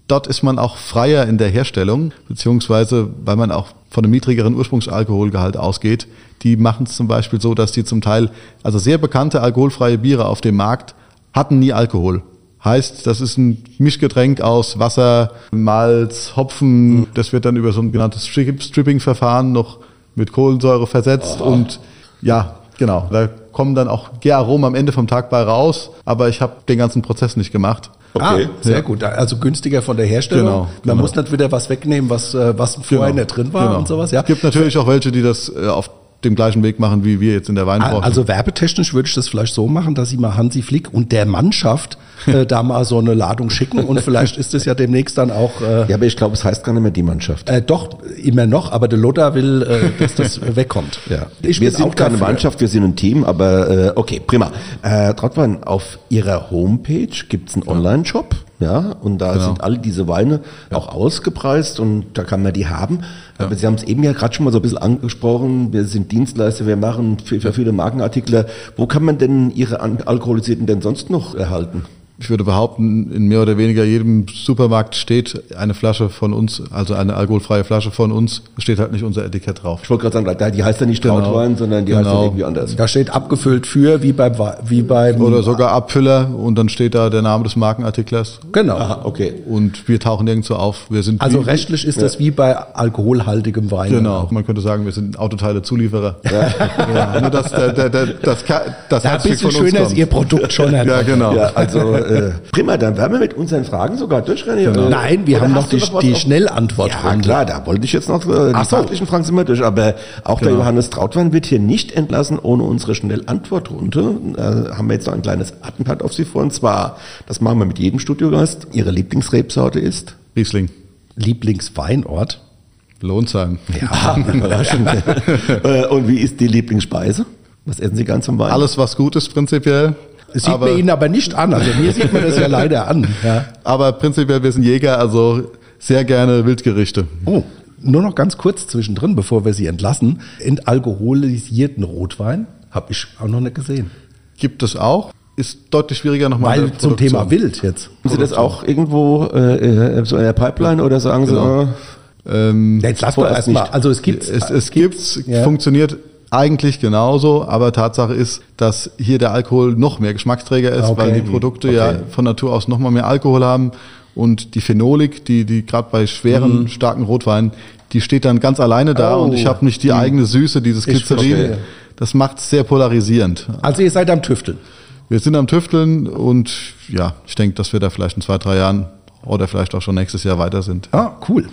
Dort ist man auch freier in der Herstellung, beziehungsweise weil man auch von einem niedrigeren Ursprungsalkoholgehalt ausgeht. Die machen es zum Beispiel so, dass die zum Teil, also sehr bekannte alkoholfreie Biere auf dem Markt, hatten nie Alkohol. Heißt, das ist ein Mischgetränk aus Wasser, Malz, Hopfen. Das wird dann über so ein genanntes Strip- Stripping-Verfahren noch mit Kohlensäure versetzt und ja, genau. Da kommen dann auch Gäraromen am Ende vom Tag bei raus, aber ich habe den ganzen Prozess nicht gemacht. Okay. Ah, sehr Ja. gut. Also günstiger von der Herstellung. Genau, Man genau. muss nicht wieder was wegnehmen, was, äh, was vorher nicht drin war Genau. und sowas. Ja. Es gibt natürlich auch welche, die das äh, auf dem gleichen Weg machen, wie wir jetzt in der Weinbranche. Also werbetechnisch würde ich das vielleicht so machen, dass Sie mal Hansi Flick und der Mannschaft äh, da mal so eine Ladung schicken und vielleicht ist es ja demnächst dann auch äh, Ja, aber ich glaube, es heißt gar nicht mehr die Mannschaft. äh, doch immer noch, aber der Lothar will, äh, dass das wegkommt. Ja. Ich wir sind auch keine dafür. Mannschaft, wir sind ein Team, aber äh, okay, prima. Äh, Trautwein, auf Ihrer Homepage gibt's einen Online-Shop, ja, und da Genau. sind alle diese Weine auch ausgepreist und da kann man die haben. Aber Sie haben es eben ja gerade schon mal so ein bisschen angesprochen, wir sind Dienstleister, wir machen für, für viele Markenartikler. Wo kann man denn Ihre alkoholisierten denn sonst noch erhalten? Ich würde behaupten, in mehr oder weniger jedem Supermarkt steht eine Flasche von uns, also eine alkoholfreie Flasche von uns. Steht halt nicht unser Etikett drauf. Ich wollte gerade sagen, da- die heißt ja nicht Genau. Trautwein, sondern die heißt Genau. ja irgendwie anders. Da steht abgefüllt für, wie beim, Wa- wie beim Oder sogar Abfüller und dann steht da der Name des Markenartiklers. Genau. Aha, okay. Und wir tauchen nirgendwo auf. Wir sind Also wie, rechtlich ist das wie bei alkoholhaltigem Wein. Genau, man könnte sagen, wir sind Autoteile-Zulieferer. Ja. nur dass der, der, der, das, Ka- das Ja, ein Herzstück bisschen von uns schöner ist kommt. Ihr Produkt schon. Ja, genau. Ja, also äh, prima, dann werden wir mit unseren Fragen sogar durchrennen. Genau. Nein, wir Oder haben noch die, die Schnellantwort. Ja, klar, da wollte ich jetzt noch, äh, die so. fachlichen Fragen sind wir durch, aber auch der Genau. Johannes Trautwein wird hier nicht entlassen ohne unsere Schnellantwortrunde. Da haben wir jetzt noch ein kleines Attentat auf Sie vor, und zwar, das machen wir mit jedem Studiogast. Ihre Lieblingsrebsorte ist? Riesling. Lieblingsweinort. Lohnsheim. Ja, überraschend. Äh, und wie ist die Lieblingsspeise? Was essen Sie ganz zum Wein? Alles, was gut ist, prinzipiell. Das sieht aber, man Ihnen aber nicht an. Also mir sieht man das ja leider an. Ja. aber prinzipiell, wir sind Jäger, also sehr gerne Wildgerichte. Oh, nur noch ganz kurz zwischendrin, bevor wir Sie entlassen. Entalkoholisierten Rotwein habe ich auch noch nicht gesehen. Gibt es auch. Ist deutlich schwieriger nochmal. Weil zum Thema Wild jetzt. Haben Sie das auch irgendwo äh, äh, so in der Pipeline oder sagen Sie, Genau. äh, Ähm, Jetzt lass doch Vorerst erstmal. nicht. Also es gibt es, es gibt's, Ja. funktioniert eigentlich genauso, aber Tatsache ist, dass hier der Alkohol noch mehr Geschmacksträger ist, Okay. weil die Produkte ja Okay. von Natur aus noch mal mehr Alkohol haben und die Phenolik, die die gerade bei schweren, Mhm. starken Rotweinen, die steht dann ganz alleine da Oh. und ich habe nicht die eigene Süße, dieses Glycerin. Das macht es sehr polarisierend. Also ihr seid am Tüfteln. Wir sind am Tüfteln und ja, ich denke, dass wir da vielleicht in zwei, drei Jahren oder vielleicht auch schon nächstes Jahr weiter sind. Ah, cool.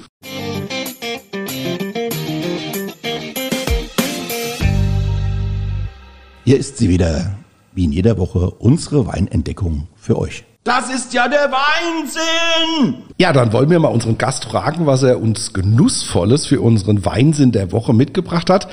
Hier ist sie wieder, wie in jeder Woche, unsere Weinentdeckung für euch. Das ist ja der Weinsinn! Ja, dann wollen wir mal unseren Gast fragen, was er uns Genussvolles für unseren Weinsinn der Woche mitgebracht hat.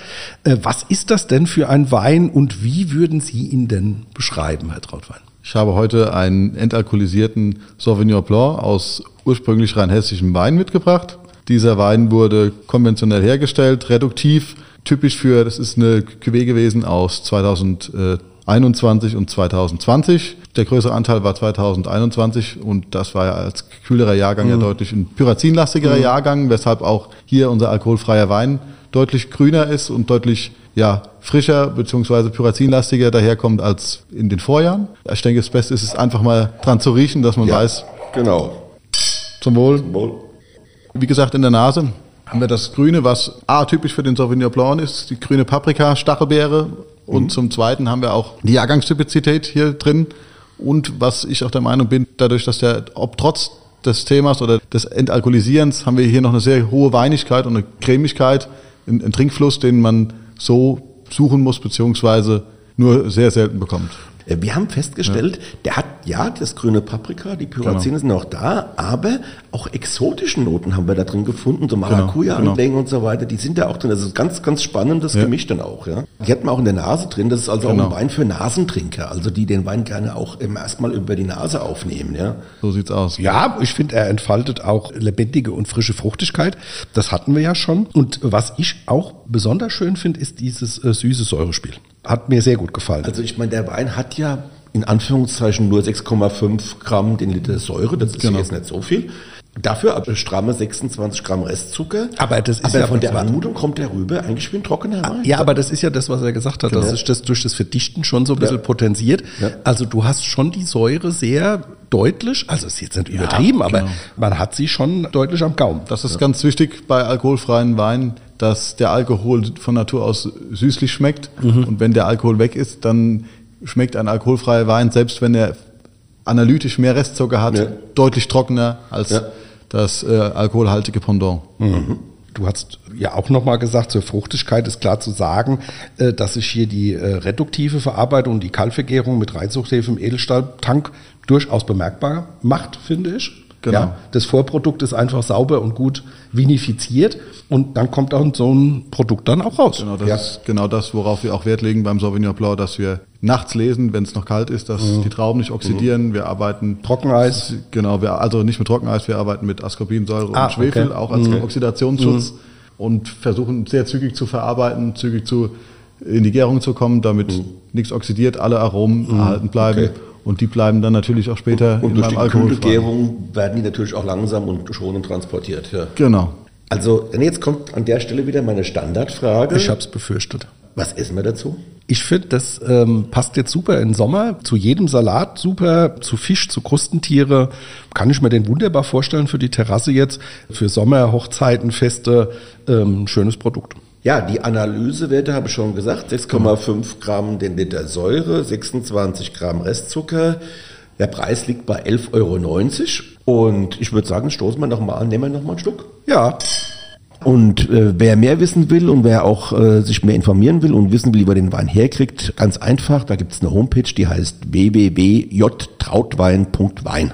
Äh, was ist das denn für ein Wein und wie würden Sie ihn denn beschreiben, Herr Trautwein? Ich habe heute einen entalkoholisierten Sauvignon Blanc aus ursprünglich rheinhessischem Wein mitgebracht. Dieser Wein wurde konventionell hergestellt, reduktiv, typisch für, das ist eine Cuvée gewesen aus 2021 und 2020. Der größere Anteil war 2021 und das war ja als kühlerer Jahrgang ja deutlich ein pyrazinlastigerer Jahrgang, weshalb auch hier unser alkoholfreier Wein deutlich grüner ist und deutlich ja, frischer bzw. pyrazinlastiger daherkommt als in den Vorjahren. Ich denke, das Beste ist es einfach mal dran zu riechen, dass man weiß, genau. zum Wohl. Wohl. Wie gesagt, in der Nase haben wir das Grüne, was A, typisch für den Sauvignon Blanc ist, die grüne Paprika, Stachelbeere. Und zum Zweiten haben wir auch die Jahrgangstypizität hier drin. Und was ich auch der Meinung bin, dadurch, dass der, ob trotz des Themas oder des Entalkoholisierens, haben wir hier noch eine sehr hohe Weinigkeit und eine Cremigkeit, ein, ein Trinkfluss, den man so suchen muss, beziehungsweise nur sehr selten bekommt. Äh, Wir haben festgestellt, der hat ja das grüne Paprika, die Pyrazine sind auch da, aber auch exotische Noten haben wir da drin gefunden, so Maracuja-Anklänge und so weiter, die sind da auch drin. Das ist ganz, ganz spannendes Gemisch dann auch. Ja. Die hat man auch in der Nase drin, das ist also Genau. auch ein Wein für Nasentrinker, also die den Wein gerne auch erstmal über die Nase aufnehmen. Ja. So sieht's aus. Ja, ich finde, er entfaltet auch lebendige und frische Fruchtigkeit. Das hatten wir ja schon. Und was ich auch besonders schön finde, ist dieses äh, süße Säurespiel. Hat mir sehr gut gefallen. Also ich meine, der Wein hat ja in Anführungszeichen nur 6,5 Gramm den Liter Säure, das ist Genau. jetzt nicht so viel. Dafür aber stramme 26 Gramm Restzucker. Aber das ist aber ja von der Anmutung kommt der rüber eigentlich wie ein trockener Wein. Ja, aber das ist ja das, was er gesagt hat, dass sich das durch das Verdichten schon so ein bisschen Ja. potenziert. Ja. Also du hast schon die Säure sehr deutlich, also ist jetzt nicht übertrieben, aber genau. man hat sie schon deutlich am Gaumen. Das ist ganz wichtig bei alkoholfreien Weinen, dass der Alkohol von Natur aus süßlich schmeckt. Mhm. Und wenn der Alkohol weg ist, dann schmeckt ein alkoholfreier Wein, selbst wenn er analytisch mehr Restzucker hat, Ja. deutlich trockener als Ja. das äh, alkoholhaltige Pendant. Du hast ja auch nochmal gesagt, zur Fruchtigkeit ist klar zu sagen, äh, dass sich hier die äh, reduktive Verarbeitung, die Kaltvergärung mit Reinzuchthefe im Edelstahltank durchaus bemerkbar macht, finde ich. Genau. Ja, das Vorprodukt ist einfach sauber und gut vinifiziert und dann kommt auch so ein Produkt dann auch raus. Genau, das ja. ist genau das, worauf wir auch Wert legen beim Sauvignon Blanc, dass wir nachts lesen, wenn es noch kalt ist, dass Mhm. die Trauben nicht oxidieren. Wir arbeiten Trockeneis. Genau, wir, also nicht mit Trockeneis, wir arbeiten mit Ascorbinsäure Ah, und Schwefel, okay. auch als Oxidationsschutz und versuchen sehr zügig zu verarbeiten, zügig zu in die Gärung zu kommen, damit nichts oxidiert, alle Aromen erhalten bleiben. Okay. Und die bleiben dann natürlich auch später Und in durch meinem die Alkoholfreien. Kühlgärung werden die natürlich auch langsam und schonend transportiert. Ja. Genau. Also, jetzt kommt an der Stelle wieder meine Standardfrage. Ich habe es befürchtet. Was essen wir dazu? Ich finde, das ähm, passt jetzt super in den Sommer. Zu jedem Salat super, zu Fisch, zu Krustentiere. Kann ich mir den wunderbar vorstellen für die Terrasse jetzt. Für Sommer, Hochzeiten, Feste. Ähm, schönes Produkt. Ja, die Analysewerte habe ich schon gesagt. 6,5 Gramm den Liter Säure, 26 Gramm Restzucker. Der Preis liegt bei 11,90 Euro. Und ich würde sagen, stoßen wir noch mal an, nehmen wir noch mal einen Schluck. Ja, Und äh, wer mehr wissen will und wer auch äh, sich mehr informieren will und wissen will, wie man den Wein herkriegt, ganz einfach, da gibt es eine Homepage, die heißt www.jtrautwein.wein.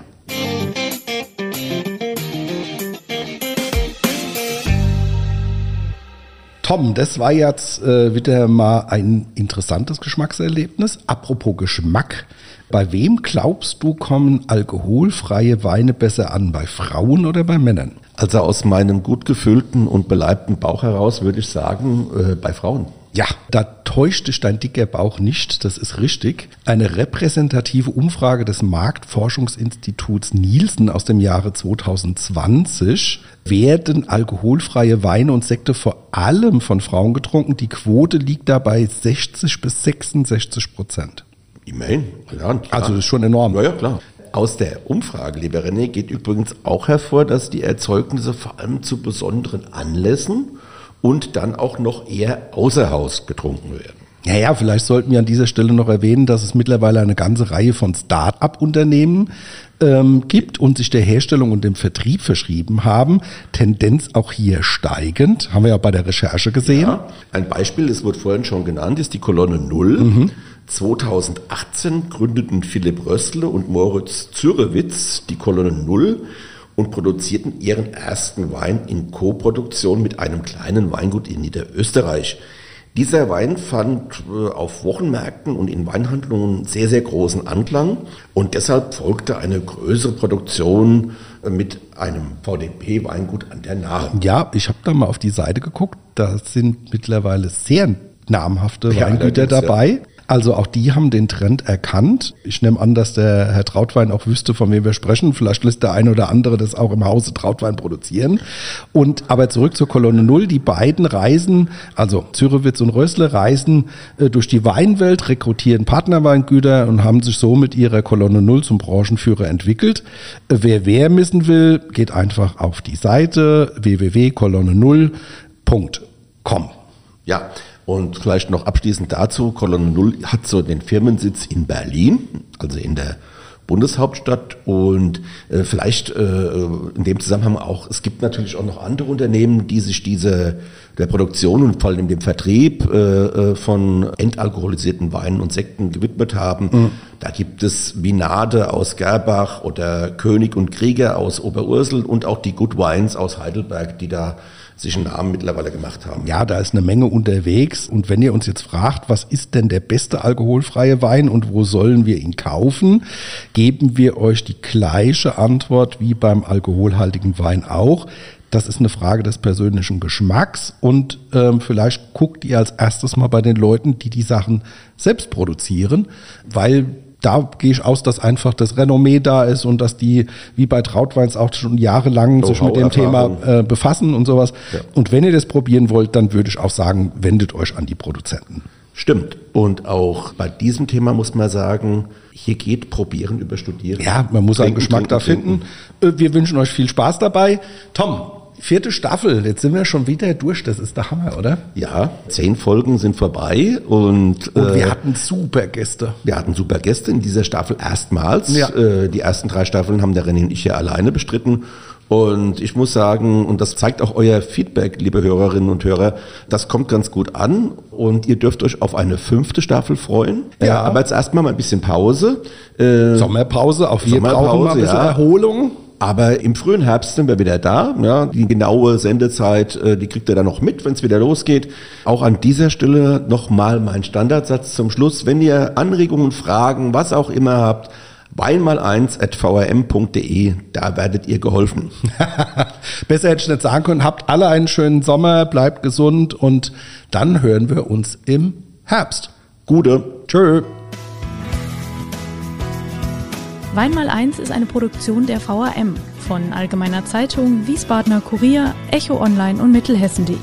Tom, das war jetzt äh, wieder mal ein interessantes Geschmackserlebnis. Apropos Geschmack. Bei wem glaubst du, kommen alkoholfreie Weine besser an? Bei Frauen oder bei Männern? Also aus meinem gut gefüllten und beleibten Bauch heraus würde ich sagen, äh, bei Frauen. Ja, da täuscht dich dein dicker Bauch nicht, das ist richtig. Eine repräsentative Umfrage des Marktforschungsinstituts Nielsen aus dem Jahre 2020 werden alkoholfreie Weine und Sekte vor allem von Frauen getrunken. Die Quote liegt da bei 60 bis 66 Prozent. Immerhin. Ja, klar. Also das ist schon enorm. Ja, ja, klar. Aus der Umfrage, lieber René, geht übrigens auch hervor, dass die Erzeugnisse vor allem zu besonderen Anlässen und dann auch noch eher außer Haus getrunken werden. Naja, vielleicht sollten wir an dieser Stelle noch erwähnen, dass es mittlerweile eine ganze Reihe von Start-up-Unternehmen ähm, gibt und sich der Herstellung und dem Vertrieb verschrieben haben. Tendenz auch hier steigend, haben wir ja bei der Recherche gesehen. Ja, ein Beispiel, das wurde vorhin schon genannt, ist die Kolonne Null. 2018 gründeten Philipp Rössle und Moritz Zürewitz die Kolonne Null und produzierten ihren ersten Wein in Co-Produktion mit einem kleinen Weingut in Niederösterreich. Dieser Wein fand äh, auf Wochenmärkten und in Weinhandlungen sehr, sehr großen Anklang und deshalb folgte eine größere Produktion äh, mit einem VDP-Weingut an der Nahe. Ja, ich habe da mal auf die Seite geguckt. Da sind mittlerweile sehr namhafte Ja, Weingüter allerdings, ja. Also auch die haben den Trend erkannt. Ich nehme an, dass der Herr Trautwein auch wüsste, von wem wir sprechen. Vielleicht lässt der eine oder andere das auch im Hause Trautwein produzieren. Und aber zurück zur Kolonne Null. Die beiden reisen, also Zürewitz und Rösle, reisen äh, durch die Weinwelt, rekrutieren Partnerweingüter und haben sich so mit ihrer Kolonne Null zum Branchenführer entwickelt. Äh, wer wer missen will, geht einfach auf die Seite www.kolonne0.com. Ja, und vielleicht noch abschließend dazu, Kolonne Null hat so den Firmensitz in Berlin, also in der Bundeshauptstadt und äh, vielleicht äh, in dem Zusammenhang auch, es gibt natürlich auch noch andere Unternehmen, die sich diese der Produktion und vor allem dem Vertrieb äh, äh, von entalkoholisierten Weinen und Sekten gewidmet haben. Mhm. Da gibt es Vinade aus Gerbach oder König und Krieger aus Oberursel und auch die Good Wines aus Heidelberg, die da sich einen Namen mittlerweile gemacht haben. Ja, da ist eine Menge unterwegs. Und wenn ihr uns jetzt fragt, was ist denn der beste alkoholfreie Wein und wo sollen wir ihn kaufen, geben wir euch die gleiche Antwort wie beim alkoholhaltigen Wein auch. Das ist eine Frage des persönlichen Geschmacks und ähm, vielleicht guckt ihr als erstes mal bei den Leuten, die die Sachen selbst produzieren, weil da gehe ich aus, dass einfach das Renommee da ist und dass die, wie bei Trautweins, auch schon jahrelang sich mit dem Thema äh, befassen und sowas. Ja. Und wenn ihr das probieren wollt, dann würde ich auch sagen, wendet euch an die Produzenten. Stimmt. Und auch bei diesem Thema muss man sagen, hier geht Probieren über Studieren. Ja, man muss einen Geschmack da finden. Äh, wir wünschen euch viel Spaß dabei. Tom, Vierte Staffel, jetzt sind wir schon wieder durch, das ist der Hammer, oder? Ja, zehn Folgen sind vorbei und, und wir äh, hatten super Gäste. Wir hatten super Gäste in dieser Staffel erstmals. Ja. Äh, die ersten drei Staffeln haben der René und ich ja alleine bestritten. Und ich muss sagen, und das zeigt auch euer Feedback, liebe Hörerinnen und Hörer, das kommt ganz gut an und ihr dürft euch auf eine fünfte Staffel freuen. Ja. Äh, aber jetzt erstmal mal ein bisschen Pause. Äh, Sommerpause, auch wir Sommerpause, brauchen mal ein bisschen ja. Erholung. Aber im frühen Herbst sind wir wieder da. Ja, die genaue Sendezeit, äh, die kriegt ihr dann noch mit, wenn es wieder losgeht. Auch an dieser Stelle nochmal mein Standardsatz zum Schluss. Wenn ihr Anregungen, Fragen, was auch immer habt, weinmal1.vrm.de, da werdet ihr geholfen. Besser hätte ich nicht sagen können. Habt alle einen schönen Sommer, bleibt gesund und dann hören wir uns im Herbst. Gute. Tschö. Wein mal eins ist eine Produktion der VAM von Allgemeiner Zeitung, Wiesbadener Kurier, Echo Online und Mittelhessen.de.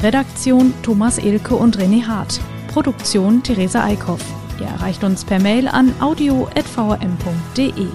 Redaktion Thomas Elke und René Hart. Produktion Theresa Eickhoff. Ihr erreicht uns per Mail an audio.vm.de.